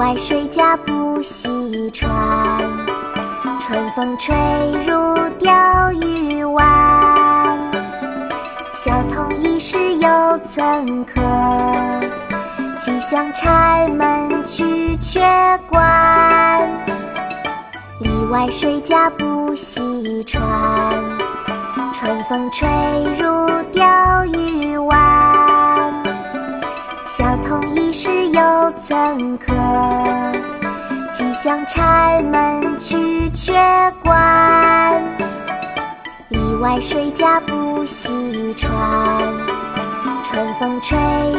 外水家不细船，春风吹入钓鱼湾。小童一时有寸客，即向柴门去却关。里外水家不细船，春风吹入钓鱼湾。小童一时有寸客，即向柴门去却关。里外谁家不细船，春风吹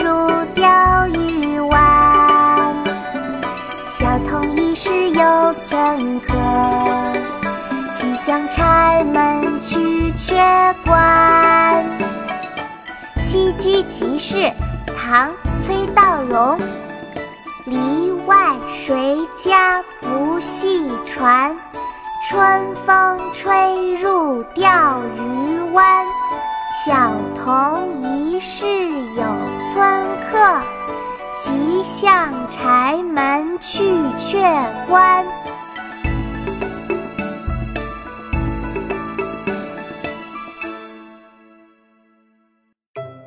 入钓鱼湾。小童一时有寸客，即向柴门去却关。戏居集市，唐·崔道融。篱外谁家不系船？春风吹入钓鱼湾。小童疑是有村客，急向柴门去却关。